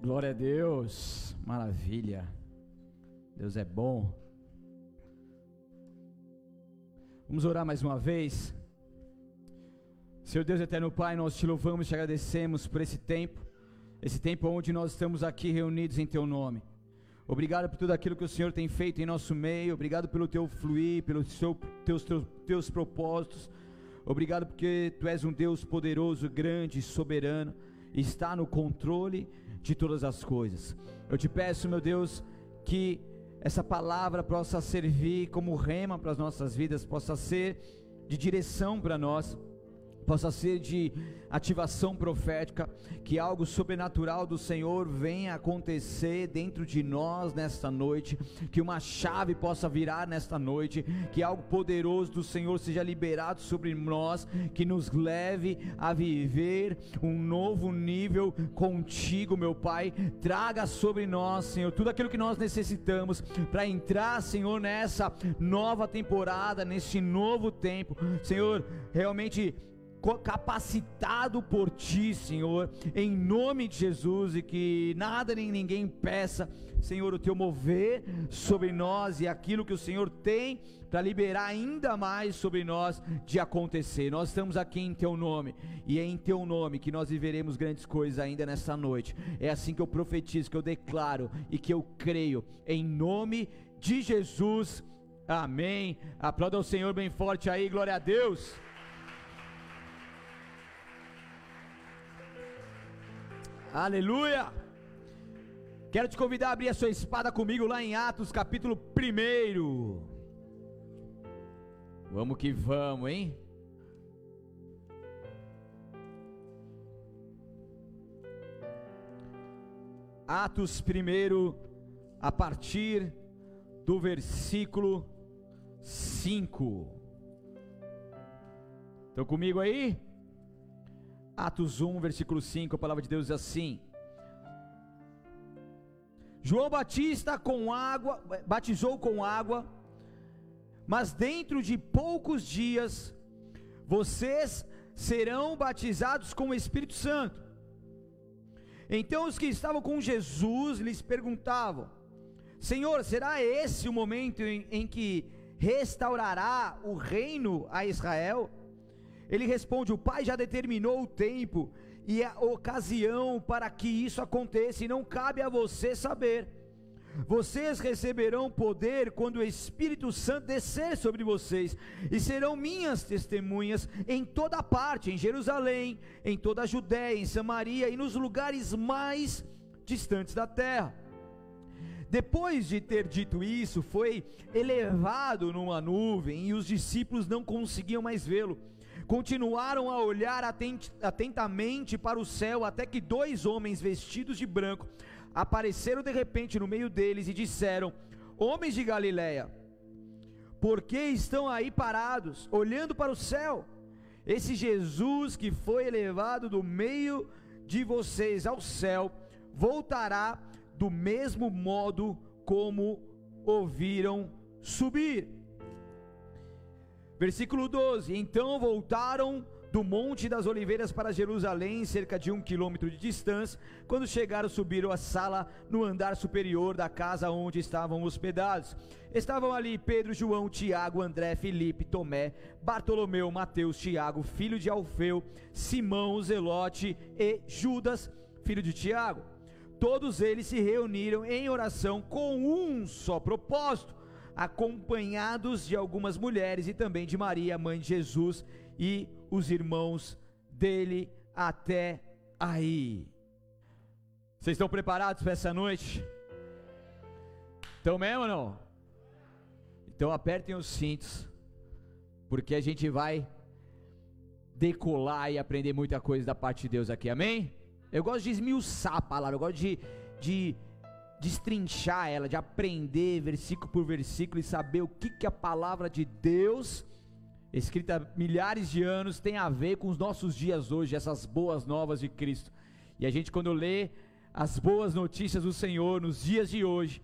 Glória a Deus, maravilha. Deus é bom. Vamos orar mais uma vez. Senhor Deus eterno Pai, nós te louvamos e te agradecemos por esse tempo, esse tempo onde nós estamos aqui reunidos em Teu nome. Obrigado por tudo aquilo que o Senhor tem feito em nosso meio, obrigado pelo Teu fluir, pelos seu, teus, teus, teus propósitos. Obrigado porque Tu és um Deus poderoso, grande, soberano, está no controle de todas as coisas. Eu te peço, meu Deus, que essa palavra possa servir como rema para as nossas vidas, possa ser de direção para nós possa ser de ativação profética, que algo sobrenatural do Senhor venha acontecer dentro de nós nesta noite, que uma chave possa virar nesta noite, que algo poderoso do Senhor seja liberado sobre nós, que nos leve a viver um novo nível contigo, meu Pai. Traga sobre nós, Senhor, tudo aquilo que nós necessitamos para entrar, Senhor, nessa nova temporada, neste novo tempo. Senhor, realmente capacitado por ti, Senhor, em nome de Jesus, e que nada nem ninguém peça, Senhor, o teu mover sobre nós e aquilo que o Senhor tem para liberar ainda mais sobre nós de acontecer. Nós estamos aqui em teu nome e é em teu nome que nós viveremos grandes coisas ainda nessa noite. É assim que eu profetizo, que eu declaro e que eu creio, em nome de Jesus. Amém. Aplauda o Senhor bem forte aí, glória a Deus. Aleluia! Quero te convidar a abrir a sua espada comigo lá em Atos, capítulo 1. Vamos que vamos, hein? Atos 1, a partir do versículo 5. Estão comigo aí? Atos 1, versículo 5, a palavra de Deus diz assim: João Batista com água, batizou com água, mas dentro de poucos dias vocês serão batizados com o Espírito Santo. Então os que estavam com Jesus lhes perguntavam: Senhor, será esse o momento em, em que restaurará o reino a Israel? Ele responde: O Pai já determinou o tempo e a ocasião para que isso aconteça, e não cabe a você saber. Vocês receberão poder quando o Espírito Santo descer sobre vocês, e serão minhas testemunhas em toda parte, em Jerusalém, em toda a Judéia, em Samaria e nos lugares mais distantes da terra. Depois de ter dito isso, foi elevado numa nuvem e os discípulos não conseguiam mais vê-lo continuaram a olhar atentamente para o céu, até que dois homens vestidos de branco apareceram de repente no meio deles e disseram: Homens de Galiléia, por que estão aí parados, olhando para o céu? Esse Jesus que foi elevado do meio de vocês ao céu, voltará do mesmo modo como ouviram subir. Versículo 12: Então voltaram do Monte das Oliveiras para Jerusalém, cerca de um quilômetro de distância. Quando chegaram, subiram a sala no andar superior da casa onde estavam hospedados. Estavam ali Pedro, João, Tiago, André, Felipe, Tomé, Bartolomeu, Mateus, Tiago, filho de Alfeu, Simão, Zelote e Judas, filho de Tiago. Todos eles se reuniram em oração com um só propósito acompanhados de algumas mulheres e também de Maria, mãe de Jesus, e os irmãos dele até aí. Vocês estão preparados para essa noite? Estão mesmo ou não? Então apertem os cintos, porque a gente vai decolar e aprender muita coisa da parte de Deus aqui, amém? Eu gosto de esmiuçar a palavra, eu gosto de, de destrinchar ela, de aprender versículo por versículo e saber o que, que a palavra de Deus, escrita milhares de anos, tem a ver com os nossos dias hoje, essas boas novas de Cristo. E a gente, quando lê as boas notícias do Senhor nos dias de hoje,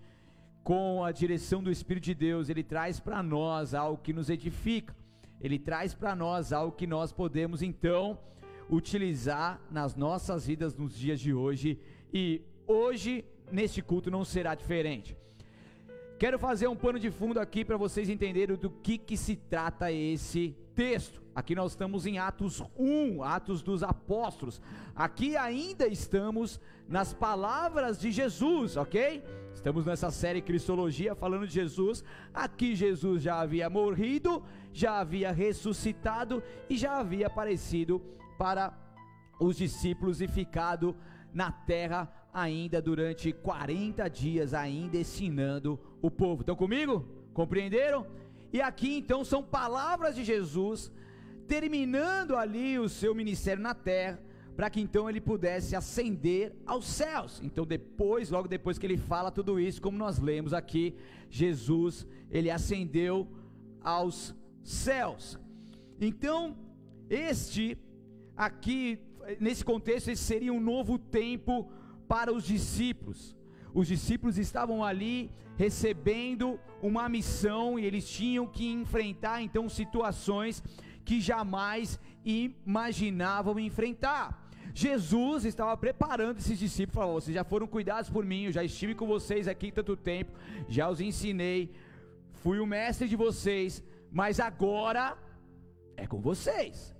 com a direção do Espírito de Deus, ele traz para nós algo que nos edifica, ele traz para nós algo que nós podemos então utilizar nas nossas vidas nos dias de hoje e hoje neste culto não será diferente. Quero fazer um pano de fundo aqui para vocês entenderem do que, que se trata esse texto. Aqui nós estamos em Atos 1, Atos dos Apóstolos. Aqui ainda estamos nas palavras de Jesus, ok? Estamos nessa série Cristologia falando de Jesus. Aqui Jesus já havia morrido, já havia ressuscitado e já havia aparecido para os discípulos e ficado na terra ainda durante 40 dias, ainda ensinando o povo. Estão comigo? Compreenderam? E aqui então são palavras de Jesus terminando ali o seu ministério na terra, para que então ele pudesse ascender aos céus. Então depois, logo depois que ele fala tudo isso, como nós lemos aqui, Jesus, ele ascendeu aos céus. Então, este aqui, nesse contexto, esse seria um novo tempo para os discípulos. Os discípulos estavam ali recebendo uma missão e eles tinham que enfrentar então situações que jamais imaginavam enfrentar. Jesus estava preparando esses discípulos, falou: vocês já foram cuidados por mim, eu já estive com vocês aqui tanto tempo, já os ensinei, fui o mestre de vocês, mas agora é com vocês.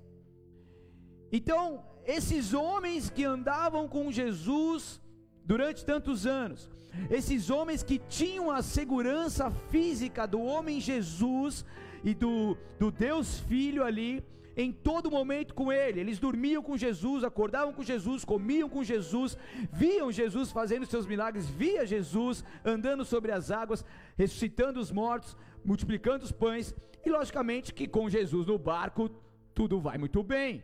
Então, esses homens que andavam com Jesus durante tantos anos, esses homens que tinham a segurança física do homem Jesus e do, do Deus Filho ali, em todo momento com ele. Eles dormiam com Jesus, acordavam com Jesus, comiam com Jesus, viam Jesus fazendo seus milagres, via Jesus andando sobre as águas, ressuscitando os mortos, multiplicando os pães, e logicamente que com Jesus no barco tudo vai muito bem.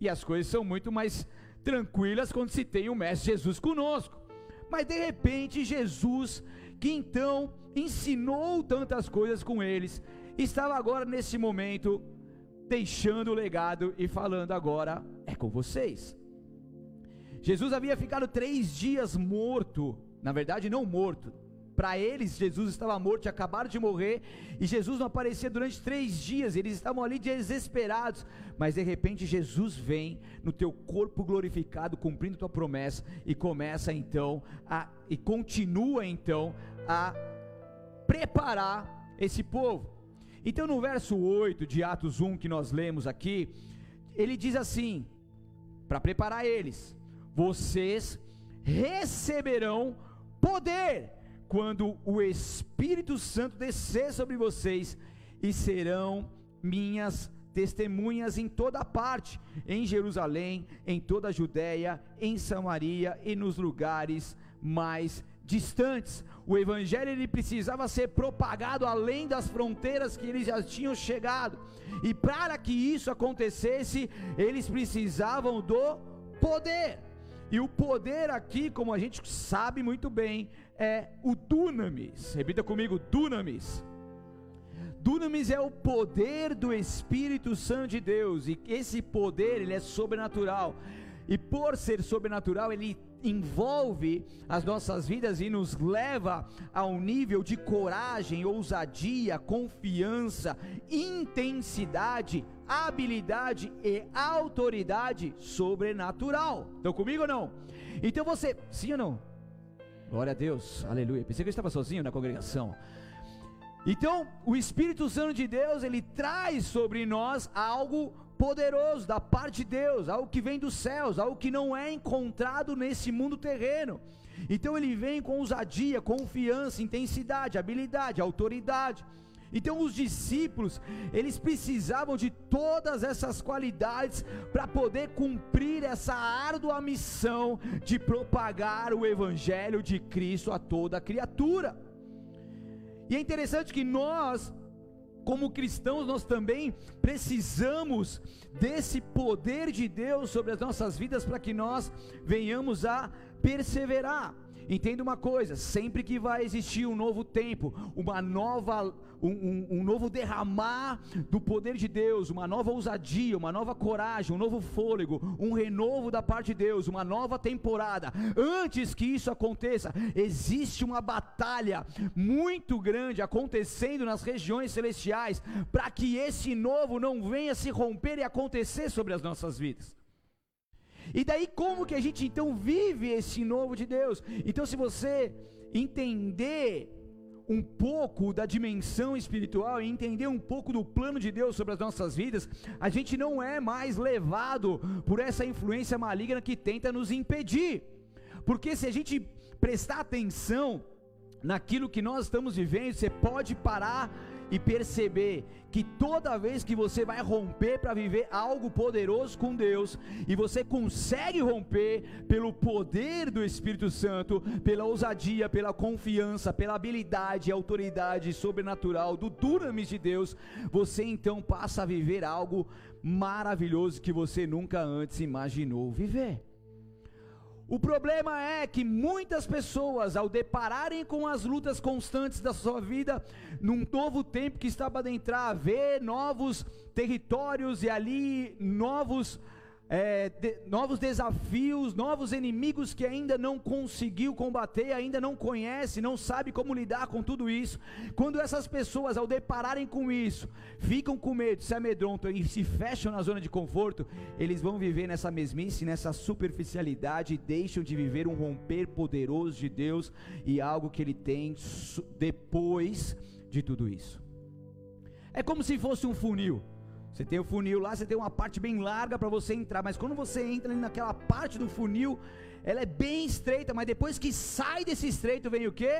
E as coisas são muito mais tranquilas quando se tem o mestre Jesus conosco. Mas de repente Jesus, que então ensinou tantas coisas com eles, estava agora nesse momento deixando o legado e falando agora é com vocês. Jesus havia ficado três dias morto, na verdade não morto, para eles, Jesus estava morto, acabaram de morrer, e Jesus não aparecia durante três dias, eles estavam ali desesperados, mas de repente Jesus vem no teu corpo glorificado, cumprindo tua promessa, e começa então a, e continua então a preparar esse povo. Então no verso 8 de Atos 1 que nós lemos aqui, ele diz assim: para preparar eles, vocês receberão poder quando o Espírito Santo descer sobre vocês e serão minhas testemunhas em toda parte, em Jerusalém, em toda a Judéia, em Samaria e nos lugares mais distantes. O evangelho ele precisava ser propagado além das fronteiras que eles já tinham chegado. E para que isso acontecesse, eles precisavam do poder. E o poder aqui, como a gente sabe muito bem, é o dunamis. Repita comigo, dunamis. Dunamis é o poder do Espírito Santo de Deus, e esse poder ele é sobrenatural. E por ser sobrenatural, ele envolve as nossas vidas e nos leva a um nível de coragem, ousadia, confiança, intensidade, habilidade e autoridade sobrenatural. Estão comigo ou não? Então você, sim ou não? Glória a Deus, aleluia. Pensei que eu estava sozinho na congregação. Então, o Espírito Santo de Deus, ele traz sobre nós algo poderoso da parte de Deus, algo que vem dos céus, algo que não é encontrado nesse mundo terreno. Então ele vem com ousadia, confiança, intensidade, habilidade, autoridade. Então os discípulos, eles precisavam de todas essas qualidades para poder cumprir essa árdua missão de propagar o evangelho de Cristo a toda criatura. E é interessante que nós, como cristãos, nós também precisamos desse poder de Deus sobre as nossas vidas para que nós venhamos a perseverar. Entenda uma coisa: sempre que vai existir um novo tempo, uma nova um, um, um, novo derramar do poder de Deus, uma nova ousadia, uma nova coragem, um novo fôlego, um renovo da parte de Deus, uma nova temporada. Antes que isso aconteça, existe uma batalha muito grande acontecendo nas regiões celestiais para que esse novo não venha se romper e acontecer sobre as nossas vidas. E daí como que a gente então vive esse novo de Deus? Então se você entender um pouco da dimensão espiritual e entender um pouco do plano de Deus sobre as nossas vidas, a gente não é mais levado por essa influência maligna que tenta nos impedir. Porque se a gente prestar atenção naquilo que nós estamos vivendo, você pode parar e perceber que toda vez que você vai romper para viver algo poderoso com Deus, e você consegue romper pelo poder do Espírito Santo, pela ousadia, pela confiança, pela habilidade e autoridade sobrenatural do dunamis de Deus, você então passa a viver algo maravilhoso que você nunca antes imaginou viver. O problema é que muitas pessoas, ao depararem com as lutas constantes da sua vida, num novo tempo que está para entrar, ver novos territórios e ali novos é, de, novos desafios, novos inimigos que ainda não conseguiu combater, ainda não conhece, não sabe como lidar com tudo isso. Quando essas pessoas, ao depararem com isso, ficam com medo, se amedrontam e se fecham na zona de conforto, eles vão viver nessa mesmice, nessa superficialidade e deixam de viver um romper poderoso de Deus e algo que Ele tem depois de tudo isso. É como se fosse um funil. Você tem o funil lá, você tem uma parte bem larga para você entrar, mas quando você entra naquela parte do funil, ela é bem estreita, mas depois que sai desse estreito vem o quê?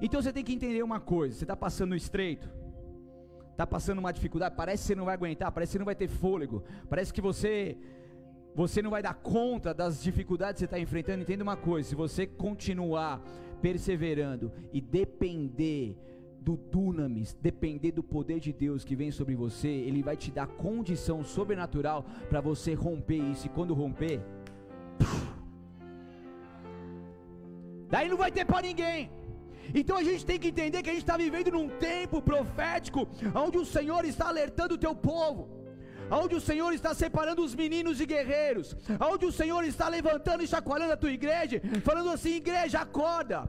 Então você tem que entender uma coisa: você está passando no estreito, está passando uma dificuldade, parece que você não vai aguentar, parece que você não vai ter fôlego, parece que você você não vai dar conta das dificuldades que você está enfrentando. Entenda uma coisa: se você continuar perseverando e depender do dunamis, depender do poder de Deus que vem sobre você, Ele vai te dar condição sobrenatural para você romper isso. E quando romper, daí não vai ter para ninguém. Então a gente tem que entender que a gente está vivendo num tempo profético, onde o Senhor está alertando o teu povo onde o Senhor está separando os meninos e guerreiros, onde o Senhor está levantando e chacoalhando a tua igreja, falando assim: igreja, acorda,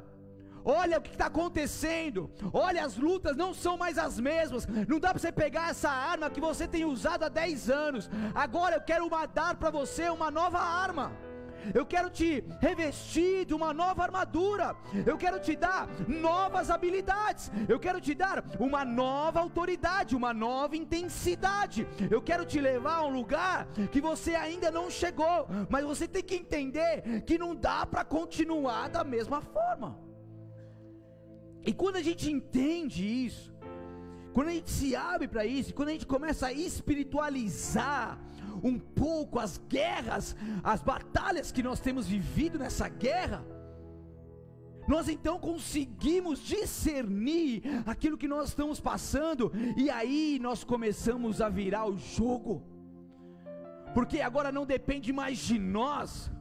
Olha o que está acontecendo. Olha, as lutas não são mais as mesmas. Não dá para você pegar essa arma que você tem usado há 10 anos. Agora eu quero dar para você uma nova arma. Eu quero te revestir de uma nova armadura. Eu quero te dar novas habilidades. Eu quero te dar uma nova autoridade, uma nova intensidade. Eu quero te levar a um lugar que você ainda não chegou, mas você tem que entender que não dá para continuar da mesma forma. E quando a gente entende isso, quando a gente se abre para isso, quando a gente começa a espiritualizar um pouco as guerras, as batalhas que nós temos vivido nessa guerra, nós então conseguimos discernir aquilo que nós estamos passando, e aí nós começamos a virar o jogo, porque agora não depende mais de nós,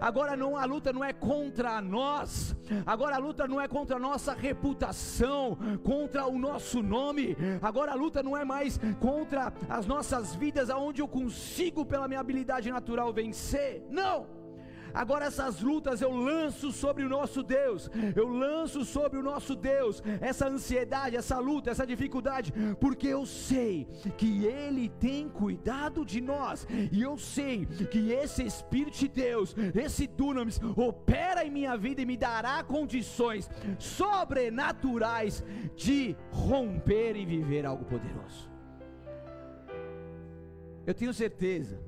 Agora não a luta não é contra nós. Agora a luta não é contra a nossa reputação, contra o nosso nome. Agora a luta não é mais contra as nossas vidas aonde eu consigo pela minha habilidade natural vencer. Não. Agora essas lutas eu lanço sobre o nosso Deus, eu lanço sobre o nosso Deus essa ansiedade, essa luta, essa dificuldade, porque eu sei que Ele tem cuidado de nós, e eu sei que esse Espírito de Deus, esse Dunamis, opera em minha vida e me dará condições sobrenaturais de romper e viver algo poderoso. Eu tenho certeza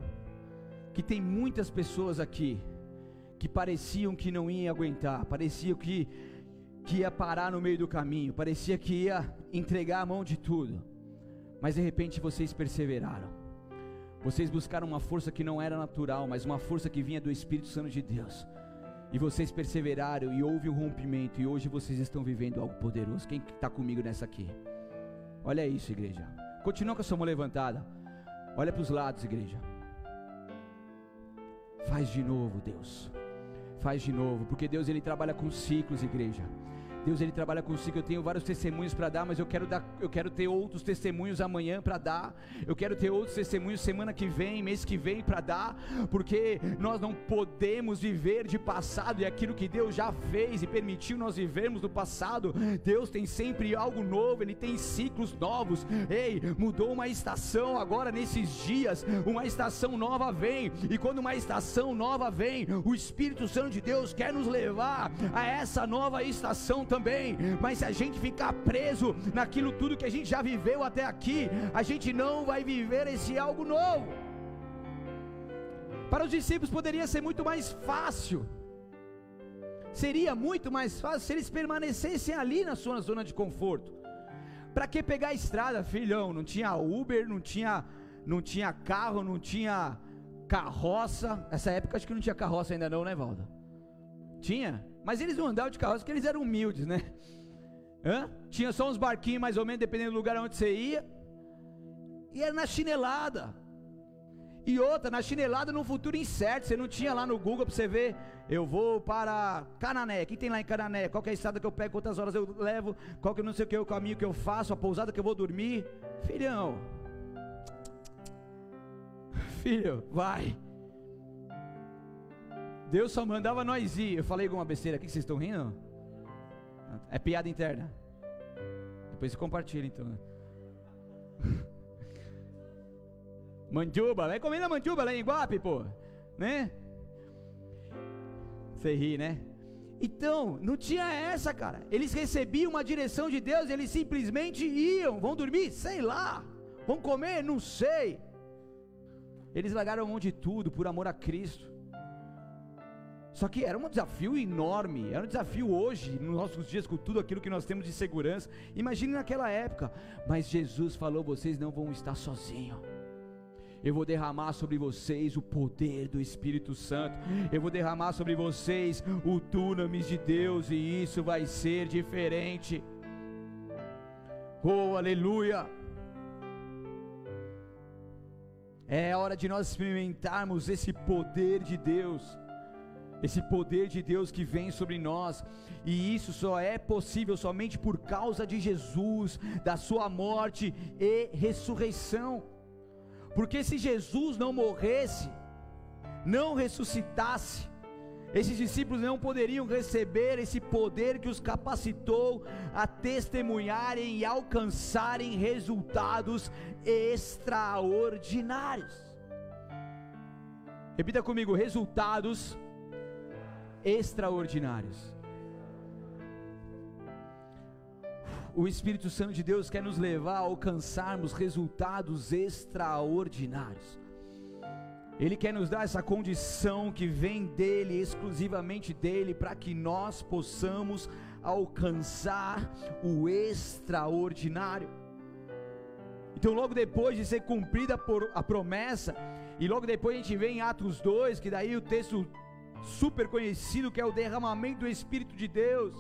que tem muitas pessoas aqui que pareciam que não iam aguentar, pareciam que, que ia parar no meio do caminho, parecia que ia entregar a mão de tudo, mas de repente vocês perseveraram, vocês buscaram uma força que não era natural, mas uma força que vinha do Espírito Santo de Deus, e vocês perseveraram e houve um rompimento, e hoje vocês estão vivendo algo poderoso. Quem está comigo nessa aqui? Olha isso, igreja. Continua com a sua mão levantada. Olha para os lados, igreja. Faz de novo, Deus. Faz de novo, porque Deus ele trabalha com ciclos, igreja. Deus ele trabalha consigo. Eu tenho vários testemunhos para dar, mas eu quero dar, eu quero ter outros testemunhos amanhã para dar. Eu quero ter outros testemunhos semana que vem, mês que vem para dar, porque nós não podemos viver de passado e aquilo que Deus já fez e permitiu nós vivermos do passado. Deus tem sempre algo novo, ele tem ciclos novos. Ei, mudou uma estação agora nesses dias, uma estação nova vem. E quando uma estação nova vem, o Espírito Santo de Deus quer nos levar a essa nova estação também. Mas se a gente ficar preso naquilo tudo que a gente já viveu até aqui, a gente não vai viver esse algo novo. Para os discípulos poderia ser muito mais fácil. Seria muito mais fácil se eles permanecessem ali na sua zona de conforto. Para que pegar a estrada, filhão? Não tinha Uber, não tinha, não tinha carro, não tinha carroça. Essa época acho que não tinha carroça ainda não, né, Valda? Tinha? Mas eles não andavam de carroça porque eles eram humildes, né? Hã? Tinha só uns barquinhos mais ou menos, dependendo do lugar onde você ia. E era na chinelada. E outra, na chinelada num futuro incerto. Você não tinha lá no Google para você ver. Eu vou para Canané. O que tem lá em Canané? Qual é a estrada que eu pego? Quantas horas eu levo? Qual que não sei o que é o caminho que eu faço? A pousada que eu vou dormir? Filhão. Filho, vai. Deus só mandava nós ir. Eu falei alguma besteira aqui que vocês estão rindo? É piada interna. Depois compartilha então. Né? Manjuba, vai comer na manjuba lá em Iguape, pô. Né? Você ri, né? Então, não tinha essa, cara. Eles recebiam uma direção de Deus, eles simplesmente iam. Vão dormir? Sei lá. Vão comer? Não sei. Eles largaram mão de tudo por amor a Cristo. Só que era um desafio enorme, era um desafio hoje, nos nossos dias, com tudo aquilo que nós temos de segurança. Imagine naquela época, mas Jesus falou: vocês não vão estar sozinhos. Eu vou derramar sobre vocês o poder do Espírito Santo. Eu vou derramar sobre vocês o dunamis de Deus, e isso vai ser diferente. Oh, aleluia! É hora de nós experimentarmos esse poder de Deus esse poder de Deus que vem sobre nós, e isso só é possível somente por causa de Jesus, da Sua morte e ressurreição. Porque se Jesus não morresse, não ressuscitasse, esses discípulos não poderiam receber esse poder que os capacitou a testemunharem e alcançarem resultados extraordinários. Repita comigo: resultados extraordinários. O Espírito Santo de Deus quer nos levar a alcançarmos resultados extraordinários. Ele quer nos dar essa condição que vem dele, exclusivamente dele, para que nós possamos alcançar o extraordinário. Então, logo depois de ser cumprida a promessa, e logo depois a gente vê em Atos 2, que daí o texto super conhecido que é o derramamento do Espírito de Deus.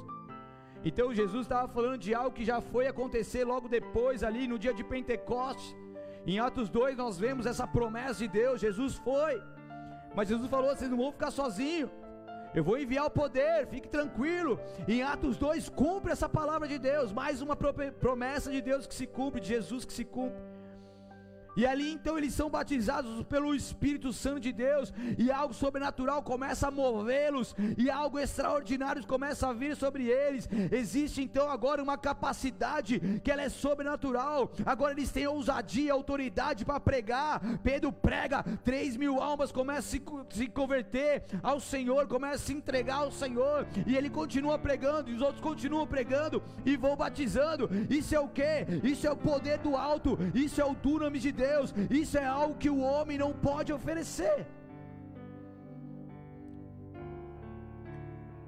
Então Jesus estava falando de algo que já foi acontecer logo depois, ali no dia de Pentecostes. Em Atos 2 nós vemos essa promessa de Deus. Jesus foi, mas Jesus falou: vocês não vão ficar sozinhos. Eu vou enviar o poder, fique tranquilo. Em Atos 2 cumpre essa palavra de Deus, mais uma promessa de Deus que se cumpre, de Jesus que se cumpre. E ali então eles são batizados pelo Espírito Santo de Deus, e algo sobrenatural começa a movê-los, e algo extraordinário começa a vir sobre eles. Existe então agora uma capacidade que ela é sobrenatural. Agora eles têm ousadia autoridade para pregar. Pedro prega, três mil almas começam a se, se converter ao Senhor, começam a se entregar ao Senhor, e ele continua pregando, e os outros continuam pregando e vão batizando. Isso é o que? Isso é o poder do alto, isso é o dunamis de Deus. Deus, isso é algo que o homem não pode oferecer.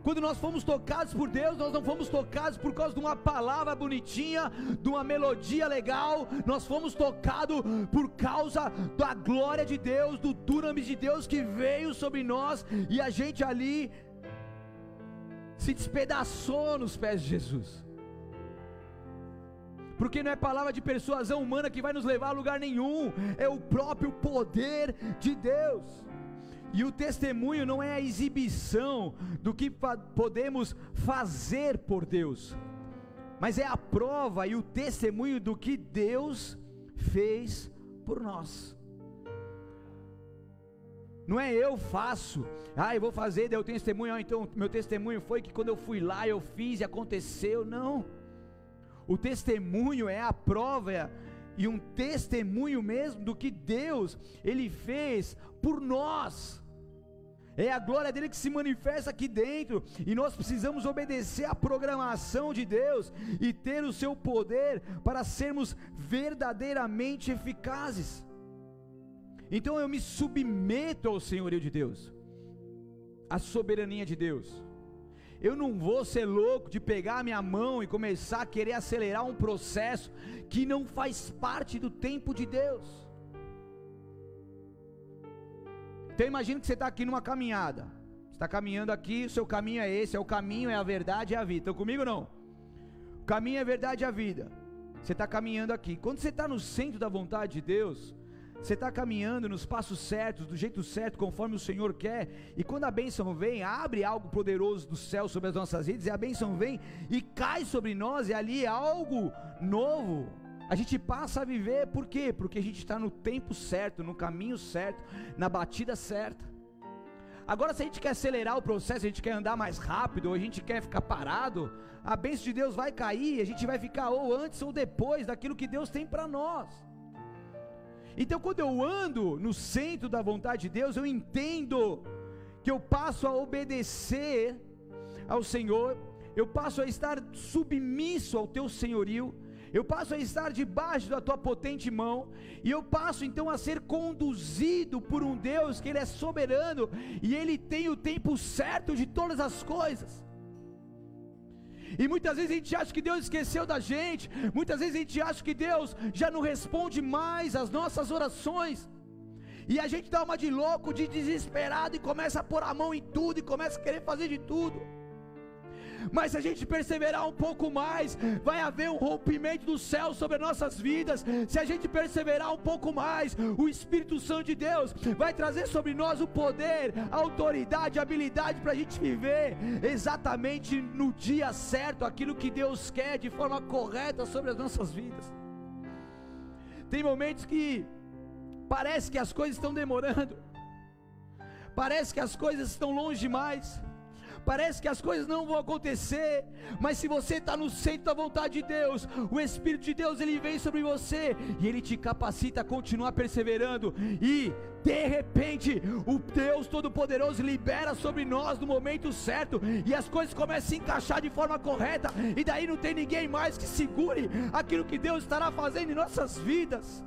Quando nós fomos tocados por Deus, nós não fomos tocados por causa de uma palavra bonitinha, de uma melodia legal, nós fomos tocados por causa da glória de Deus, do dunamis de Deus que veio sobre nós e a gente ali se despedaçou nos pés de Jesus porque não é palavra de persuasão humana que vai nos levar a lugar nenhum, é o próprio poder de Deus. E o testemunho não é a exibição do que podemos fazer por Deus, mas é a prova e o testemunho do que Deus fez por nós. Não é eu faço, ah, eu vou fazer, daí eu tenho testemunho, ah, então meu testemunho foi que quando eu fui lá eu fiz e aconteceu. Não. O testemunho é a prova e um testemunho mesmo do que Deus ele fez por nós. É a glória dele que se manifesta aqui dentro, e nós precisamos obedecer à programação de Deus e ter o seu poder para sermos verdadeiramente eficazes. Então eu me submeto ao senhorio de Deus, à soberania de Deus. Eu não vou ser louco de pegar a minha mão e começar a querer acelerar um processo que não faz parte do tempo de Deus. Então imagine que você está aqui numa caminhada. Você está caminhando aqui, o seu caminho é esse, é o caminho, é a verdade, é a vida. Estão comigo não? O caminho é a verdade e a vida. Você está caminhando aqui. Quando você está no centro da vontade de Deus, você está caminhando nos passos certos, do jeito certo, conforme o Senhor quer, e quando a bênção vem, abre algo poderoso do céu sobre as nossas vidas, e a bênção vem e cai sobre nós, e ali é algo novo. A gente passa a viver, por quê? Porque a gente está no tempo certo, no caminho certo, na batida certa. Agora, se a gente quer acelerar o processo, a gente quer andar mais rápido, ou a gente quer ficar parado, a bênção de Deus vai cair, a gente vai ficar ou antes ou depois daquilo que Deus tem para nós. Então, quando eu ando no centro da vontade de Deus, eu entendo que eu passo a obedecer ao Senhor, eu passo a estar submisso ao teu senhorio, eu passo a estar debaixo da tua potente mão, e eu passo então a ser conduzido por um Deus que Ele é soberano e Ele tem o tempo certo de todas as coisas. E muitas vezes a gente acha que Deus esqueceu da gente, muitas vezes a gente acha que Deus já não responde mais às nossas orações. E a gente dá uma de louco, de desesperado e começa a pôr a mão em tudo e começa a querer fazer de tudo mas se a gente perseverar um pouco mais, vai haver um rompimento do céu sobre nossas vidas. Se a gente perseverar um pouco mais, o Espírito Santo de Deus vai trazer sobre nós o poder, a autoridade, a habilidade para a gente viver exatamente no dia certo aquilo que Deus quer de forma correta sobre as nossas vidas. Tem momentos que parece que as coisas estão demorando, parece que as coisas estão longe demais parece que as coisas não vão acontecer, mas se você está no centro da vontade de Deus, o Espírito de Deus ele vem sobre você e ele te capacita a continuar perseverando e de repente, o Deus Todo-Poderoso libera sobre nós no momento certo, e as coisas começam a se encaixar de forma correta, e daí não tem ninguém mais que segure aquilo que Deus estará fazendo em nossas vidas.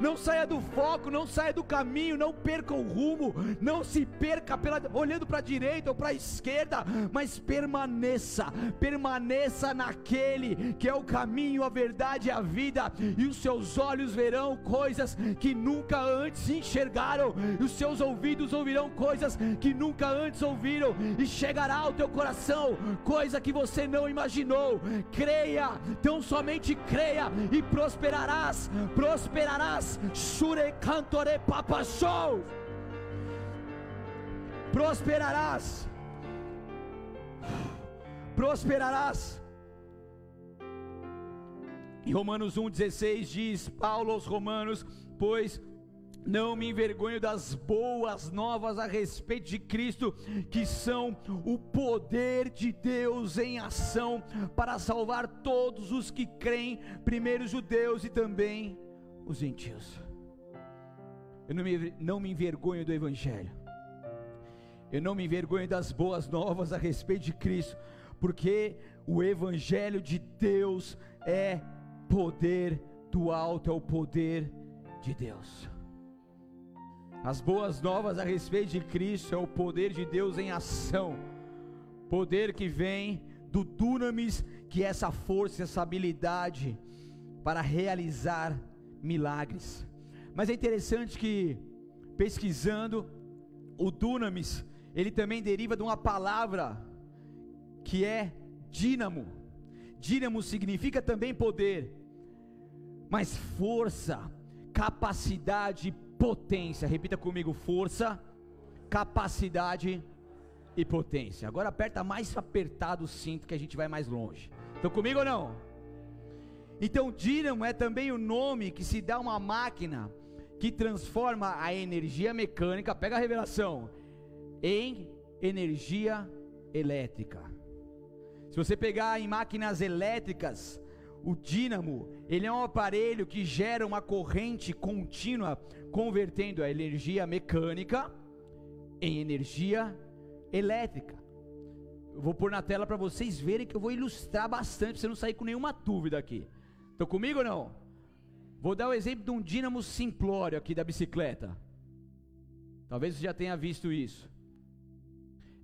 Não saia do foco, não saia do caminho, não perca o rumo, não se perca pela, olhando para a direita ou para a esquerda, mas permaneça, permaneça naquele que é o caminho, a verdade e a vida, e os seus olhos verão coisas que nunca antes enxergaram, e os seus ouvidos ouvirão coisas que nunca antes ouviram, e chegará ao teu coração coisa que você não imaginou. Creia, tão somente creia e prosperarás, prosperarás prosperarás. Shure cantore papachou. Prosperarás. Prosperarás. Em Romanos 1,16 diz Paulo aos Romanos: Pois não me envergonho das boas novas a respeito de Cristo, que são o poder de Deus em ação para salvar todos os que creem, primeiro judeus e também os gentios. Eu não me, não me envergonho do Evangelho. Eu não me envergonho das boas novas a respeito de Cristo, porque o Evangelho de Deus é poder do alto, é o poder de Deus. As boas novas a respeito de Cristo é o poder de Deus em ação, poder que vem do dunamis, que é essa força, essa habilidade para realizar milagres. Mas é interessante que, pesquisando, o dunamis, ele também deriva de uma palavra que é dínamo. Dínamo significa também poder, mas força, capacidade, potência. Repita comigo: força, capacidade e potência. Agora aperta mais apertado o cinto que a gente vai mais longe. Estão comigo ou não? Então, dínamo é também o nome que se dá a uma máquina que transforma a energia mecânica, pega a revelação, em energia elétrica. Se você pegar em máquinas elétricas, o dínamo, ele é um aparelho que gera uma corrente contínua, convertendo a energia mecânica em energia elétrica. Eu vou pôr na tela para vocês verem que eu vou ilustrar bastante, para você não sair com nenhuma dúvida aqui. Estão comigo ou não? Vou dar o exemplo de um dínamo simplório aqui da bicicleta. Talvez você já tenha visto isso.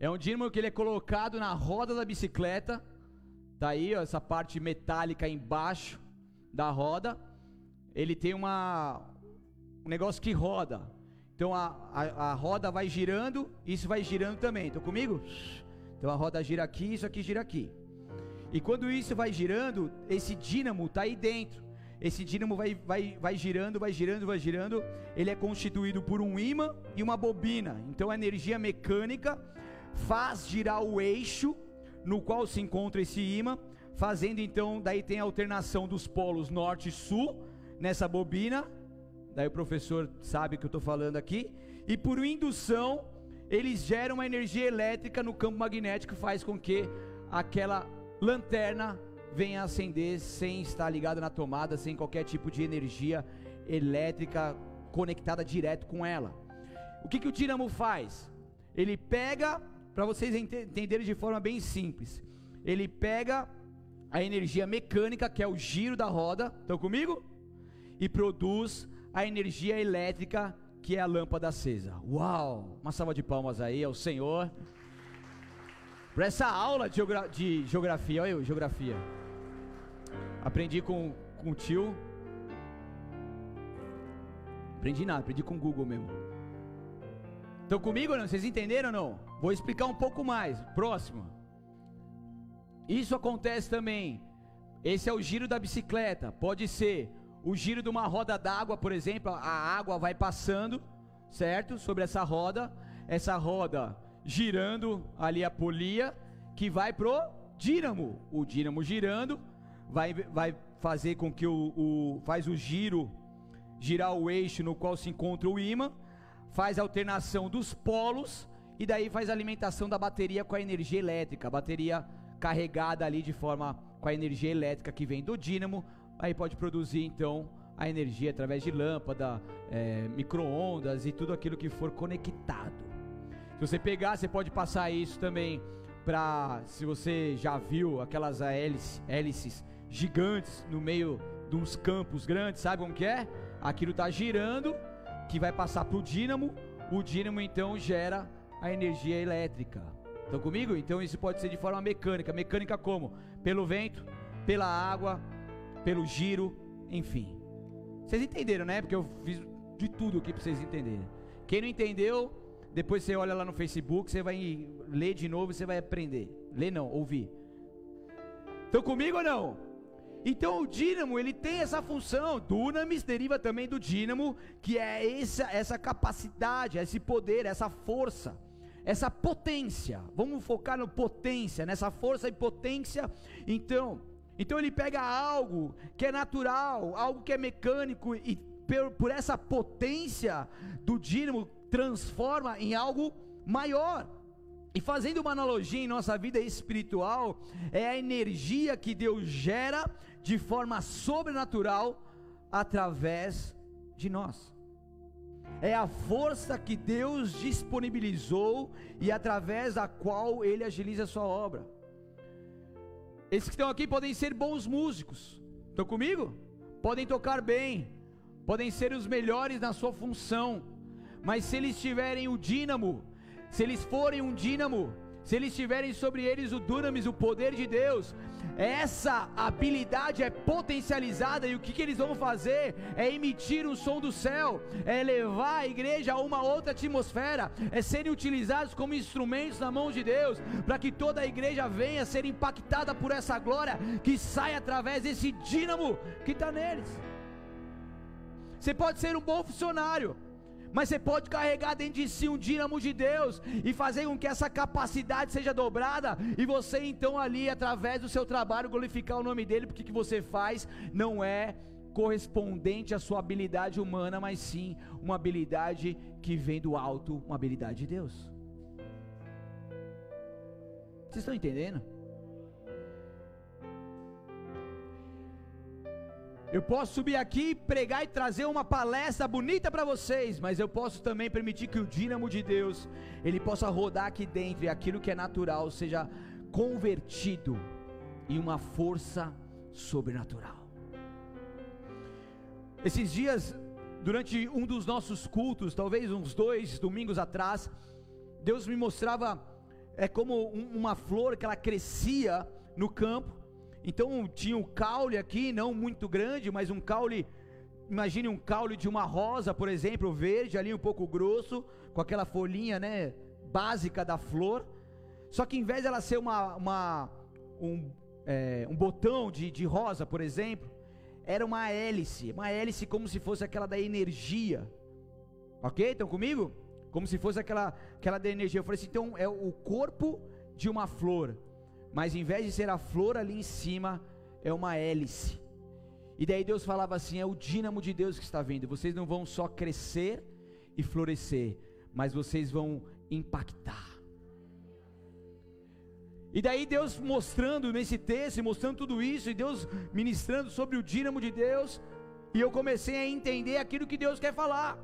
É um dínamo que ele é colocado na roda da bicicleta. Tá aí, ó, essa parte metálica embaixo da roda. Ele tem uma um negócio que roda. Então a, a, a roda vai girando, isso vai girando também. Estão comigo? Então a roda gira aqui, isso aqui gira aqui. E quando isso vai girando, esse dínamo está aí dentro. Esse dínamo vai, vai, vai girando, vai girando, vai girando. Ele é constituído por um ímã e uma bobina. Então a energia mecânica faz girar o eixo no qual se encontra esse ímã, fazendo então, daí tem a alternação dos polos norte e sul nessa bobina. Daí o professor sabe o que eu estou falando aqui. E por indução, eles geram uma energia elétrica no campo magnético faz com que aquela lanterna venha acender sem estar ligada na tomada, sem qualquer tipo de energia elétrica conectada direto com ela. O que, que o dínamo faz? Ele pega, para vocês entenderem de forma bem simples, ele pega a energia mecânica, que é o giro da roda, estão comigo? E produz a energia elétrica, que é a lâmpada acesa. Uau! Uma salva de palmas aí ao Senhor para essa aula de, geogra de geografia. Olha eu, geografia. Aprendi com, com o tio. Aprendi nada, aprendi com o Google mesmo. Estão comigo ou não? Vocês entenderam ou não? Vou explicar um pouco mais. Próximo. Isso acontece também. Esse é o giro da bicicleta. Pode ser o giro de uma roda d'água, por exemplo. A água vai passando, certo? Sobre essa roda. Essa roda girando ali a polia, que vai pro dínamo. O dínamo girando vai, vai fazer com que o, o faz o giro girar o eixo no qual se encontra o ímã, faz a alternação dos polos e daí faz a alimentação da bateria com a energia elétrica, a bateria carregada ali de forma com a energia elétrica que vem do dínamo, aí pode produzir então a energia através de lâmpada, é, micro-ondas e tudo aquilo que for conectado. Se você pegar, você pode passar isso também para, se você já viu aquelas hélices, hélices gigantes no meio de uns campos grandes, sabe como que é? Aquilo está girando, que vai passar para o dínamo, o dínamo então gera a energia elétrica. Estão comigo? Então isso pode ser de forma mecânica. Mecânica como? Pelo vento, pela água, pelo giro, enfim. Vocês entenderam, né? Porque eu fiz de tudo aqui para vocês entenderem. Quem não entendeu, depois você olha lá no Facebook, você vai ler de novo, você vai aprender. Ler não, ouvir. Estão comigo ou não? Então o dínamo ele tem essa função. Dunamis deriva também do dínamo, que é essa, essa capacidade, esse poder, essa força, essa potência. Vamos focar no potência, nessa força e potência. Então, então ele pega algo que é natural, algo que é mecânico e por, por essa potência do dínamo transforma em algo maior. E fazendo uma analogia em nossa vida espiritual, é a energia que Deus gera de forma sobrenatural através de nós. É a força que Deus disponibilizou e através da qual Ele agiliza a sua obra. Esses que estão aqui podem ser bons músicos, estão comigo? Podem tocar bem, podem ser os melhores na sua função, mas se eles tiverem o dínamo, se eles forem um dínamo, se eles tiverem sobre eles o dunamis, o poder de Deus, essa habilidade é potencializada e o que, que eles vão fazer é emitir um som do céu, é levar a igreja a uma outra atmosfera, é serem utilizados como instrumentos na mão de Deus, para que toda a igreja venha ser impactada por essa glória que sai através desse dínamo que está neles. Você pode ser um bom funcionário, Mas você pode carregar dentro de si um dínamo de Deus e fazer com que essa capacidade seja dobrada e você então ali através do seu trabalho glorificar o nome dele, porque o que você faz não é correspondente à sua habilidade humana, mas sim uma habilidade que vem do alto, uma habilidade de Deus. Vocês estão entendendo? Eu posso subir aqui, pregar e trazer uma palestra bonita para vocês, mas eu posso também permitir que o dínamo de Deus, ele possa rodar aqui dentro e aquilo que é natural seja convertido em uma força sobrenatural. Esses dias, durante um dos nossos cultos, talvez uns dois domingos atrás, Deus me mostrava é como uma flor que ela crescia no campo então tinha um caule aqui, não muito grande, mas um caule, imagine um caule de uma rosa, por exemplo, verde, ali um pouco grosso, com aquela folhinha, né, básica da flor. Só que em vez dela ser uma, uma um, é, um botão de, de rosa, por exemplo, era uma hélice, uma hélice como se fosse aquela da energia. Ok? Estão comigo? Como se fosse aquela, aquela da energia. Eu falei assim, então é o corpo de uma flor mas em vez de ser a flor ali em cima, é uma hélice. E daí Deus falava assim: é o dínamo de Deus que está vindo. Vocês não vão só crescer e florescer, mas vocês vão impactar. E daí Deus mostrando nesse texto, mostrando tudo isso, e Deus ministrando sobre o dínamo de Deus, e eu comecei a entender aquilo que Deus quer falar.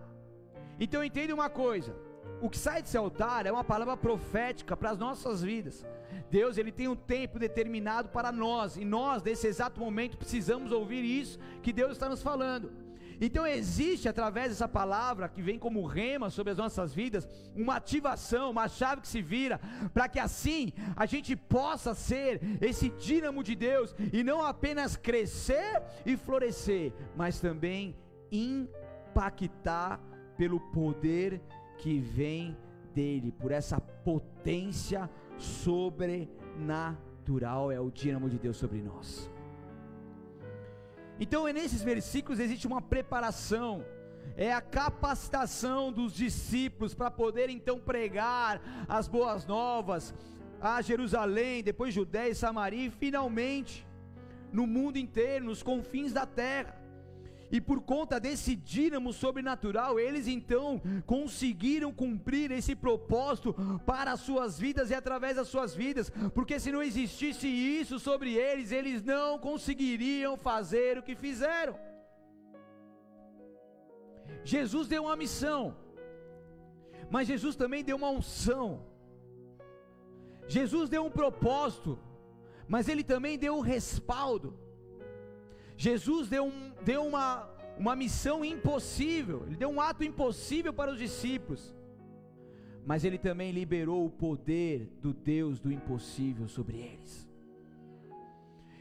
Então entenda uma coisa: o que sai desse altar é uma palavra profética para as nossas vidas. Deus ele tem um tempo determinado para nós, e nós nesse exato momento precisamos ouvir isso que Deus está nos falando. Então existe através dessa palavra que vem como rema sobre as nossas vidas, uma ativação, uma chave que se vira, para que assim a gente possa ser esse dínamo de Deus e não apenas crescer e florescer, mas também impactar pelo poder que vem dele, por essa potência sobrenatural é o dínamo de Deus sobre nós. Então, nesses versículos existe uma preparação, é a capacitação dos discípulos para poder então pregar as boas novas a Jerusalém, depois Judéia e Samaria e finalmente no mundo inteiro, nos confins da terra. E por conta desse dínamo sobrenatural, eles então conseguiram cumprir esse propósito para as suas vidas e através das suas vidas, porque se não existisse isso sobre eles, eles não conseguiriam fazer o que fizeram. Jesus deu uma missão, mas Jesus também deu uma unção. Jesus deu um propósito, mas ele também deu um respaldo. Jesus deu, um, deu uma, uma missão impossível, ele deu um ato impossível para os discípulos, mas ele também liberou o poder do Deus do impossível sobre eles.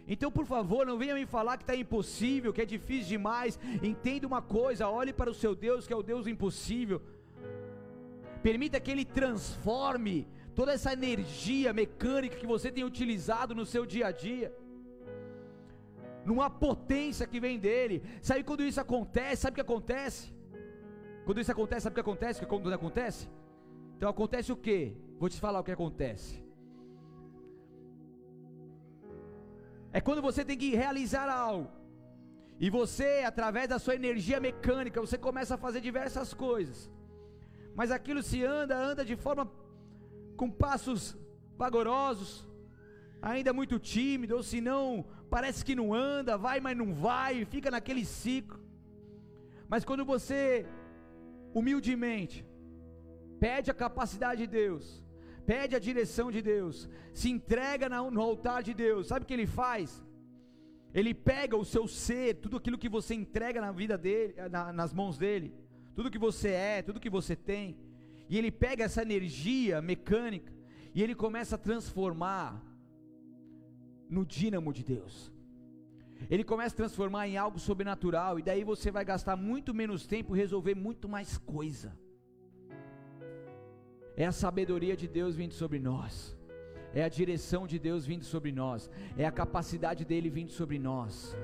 Então, por favor, não venha me falar que está impossível, que é difícil demais. Entenda uma coisa: olhe para o seu Deus, que é o Deus impossível. Permita que Ele transforme toda essa energia mecânica que você tem utilizado no seu dia a dia numa potência que vem dele. Sabe quando isso acontece? Sabe o que acontece? Quando isso acontece, sabe o que acontece? Que acontece? Então acontece o que? Vou te falar o que acontece. É quando você tem que realizar algo. E você, através da sua energia mecânica, você começa a fazer diversas coisas. Mas aquilo se anda, anda de forma com passos vagarosos, ainda muito tímido, ou se não parece que não anda, vai, mas não vai, fica naquele ciclo. Mas quando você, humildemente, pede a capacidade de Deus, pede a direção de Deus, se entrega no altar de Deus, sabe o que ele faz? Ele pega o seu ser, tudo aquilo que você entrega na vida dele, na, nas mãos dele, tudo que você é, tudo que você tem, e ele pega essa energia mecânica e ele começa a transformar no dínamo de Deus. Ele começa a transformar em algo sobrenatural, e daí você vai gastar muito menos tempo resolver muito mais coisa. É a sabedoria de Deus vindo sobre nós, é a direção de Deus vindo sobre nós, é a capacidade dele vindo sobre nós.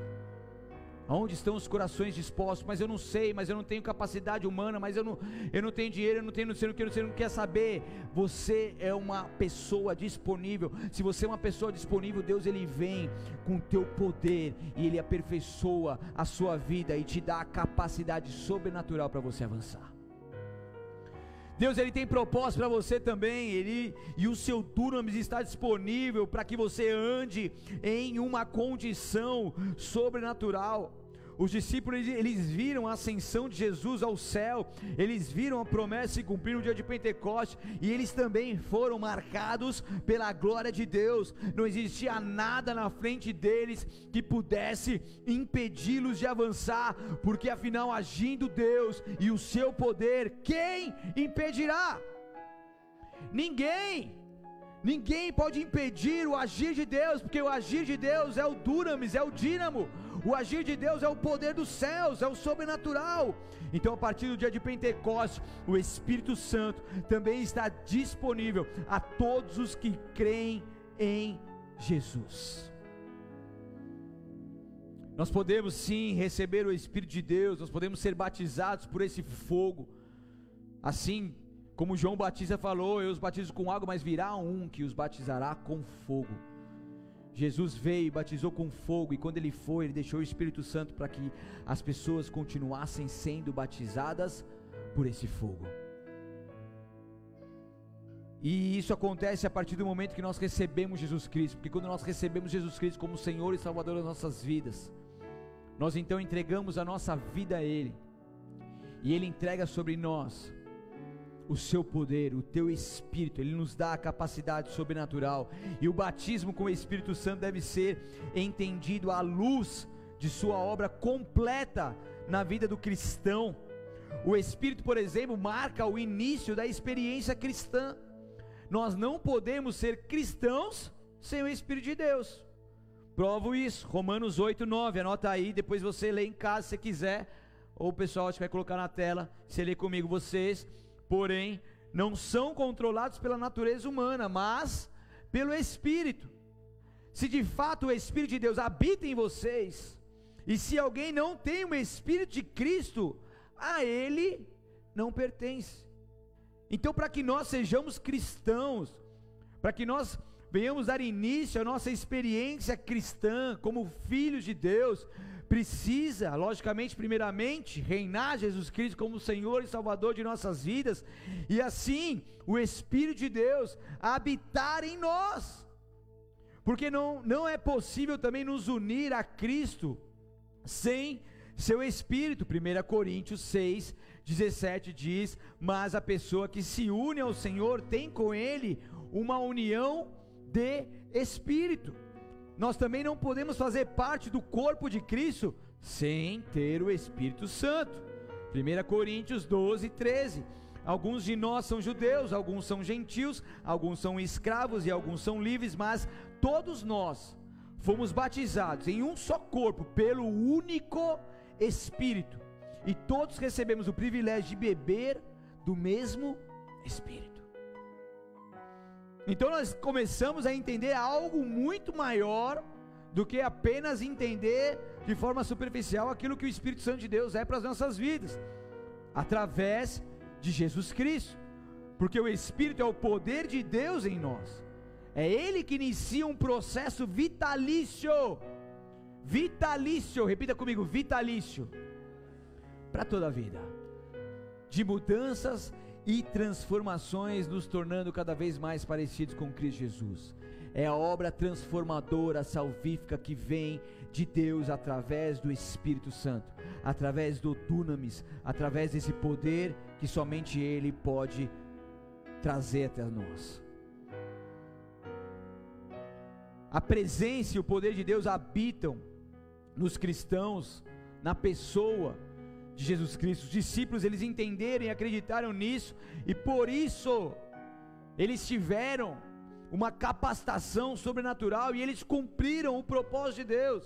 Aonde estão os corações dispostos? Mas eu não sei, mas eu não tenho capacidade humana, mas eu não, eu não tenho dinheiro, eu não tenho não sei o que, você não quer saber. Você é uma pessoa disponível. Se você é uma pessoa disponível, Deus ele vem com teu poder e ele aperfeiçoa a sua vida e te dá a capacidade sobrenatural para você avançar. Deus ele tem propósito para você também, ele e o seu dunamis está disponível para que você ande em uma condição sobrenatural. Os discípulos eles viram a ascensão de Jesus ao céu, eles viram a promessa se cumprir no dia de Pentecostes e eles também foram marcados pela glória de Deus. Não existia nada na frente deles que pudesse impedi-los de avançar, porque afinal agindo Deus e o seu poder, quem impedirá? Ninguém. Ninguém pode impedir o agir de Deus, porque o agir de Deus é o dunamis, é o dínamo. O agir de Deus é o poder dos céus, é o sobrenatural. Então, a partir do dia de Pentecostes, o Espírito Santo também está disponível a todos os que creem em Jesus. Nós podemos sim receber o Espírito de Deus, nós podemos ser batizados por esse fogo, assim como João Batista falou, eu os batizo com água, mas virá um que os batizará com fogo. Jesus veio e batizou com fogo, e quando ele foi, ele deixou o Espírito Santo para que as pessoas continuassem sendo batizadas por esse fogo. E isso acontece a partir do momento que nós recebemos Jesus Cristo, porque quando nós recebemos Jesus Cristo como Senhor e Salvador das nossas vidas, nós então entregamos a nossa vida a Ele, e Ele entrega sobre nós o seu poder, o teu espírito, ele nos dá a capacidade sobrenatural. E o batismo com o Espírito Santo deve ser entendido à luz de sua obra completa na vida do cristão. O Espírito, por exemplo, marca o início da experiência cristã. Nós não podemos ser cristãos sem o Espírito de Deus. Provo isso, Romanos 8, 9, anota aí, depois você lê em casa se quiser, ou o pessoal acho que vai colocar na tela, você lê comigo vocês porém não são controlados pela natureza humana, mas pelo Espírito. Se de fato o Espírito de Deus habita em vocês, e se alguém não tem o Espírito de Cristo, a ele não pertence. Então, para que nós sejamos cristãos, para que nós venhamos dar início à nossa experiência cristã como filhos de Deus, precisa, logicamente, primeiramente, reinar Jesus Cristo como Senhor e Salvador de nossas vidas, e assim o Espírito de Deus habitar em nós, porque não, não é possível também nos unir a Cristo sem seu Espírito. 1 Coríntios 6, 17 diz: Mas a pessoa que se une ao Senhor tem com Ele uma união de Espírito nós também não podemos fazer parte do corpo de Cristo sem ter o Espírito Santo. 1 Coríntios 12, 13. Alguns de nós são judeus, alguns são gentios, alguns são escravos e alguns são livres, mas todos nós fomos batizados em um só corpo pelo único Espírito, e todos recebemos o privilégio de beber do mesmo Espírito. Então nós começamos a entender algo muito maior do que apenas entender de forma superficial aquilo que o Espírito Santo de Deus é para as nossas vidas, através de Jesus Cristo, porque o Espírito é o poder de Deus em nós, é Ele que inicia um processo vitalício, vitalício, repita comigo, vitalício, para toda a vida, de mudanças e transformações, nos tornando cada vez mais parecidos com Cristo Jesus. É a obra transformadora, salvífica que vem de Deus através do Espírito Santo, através do dunamis, através desse poder que somente Ele pode trazer até nós. A presença e o poder de Deus habitam nos cristãos, na pessoa de Jesus Cristo. Os discípulos eles entenderam e acreditaram nisso e por isso eles tiveram uma capacitação sobrenatural e eles cumpriram o propósito de Deus.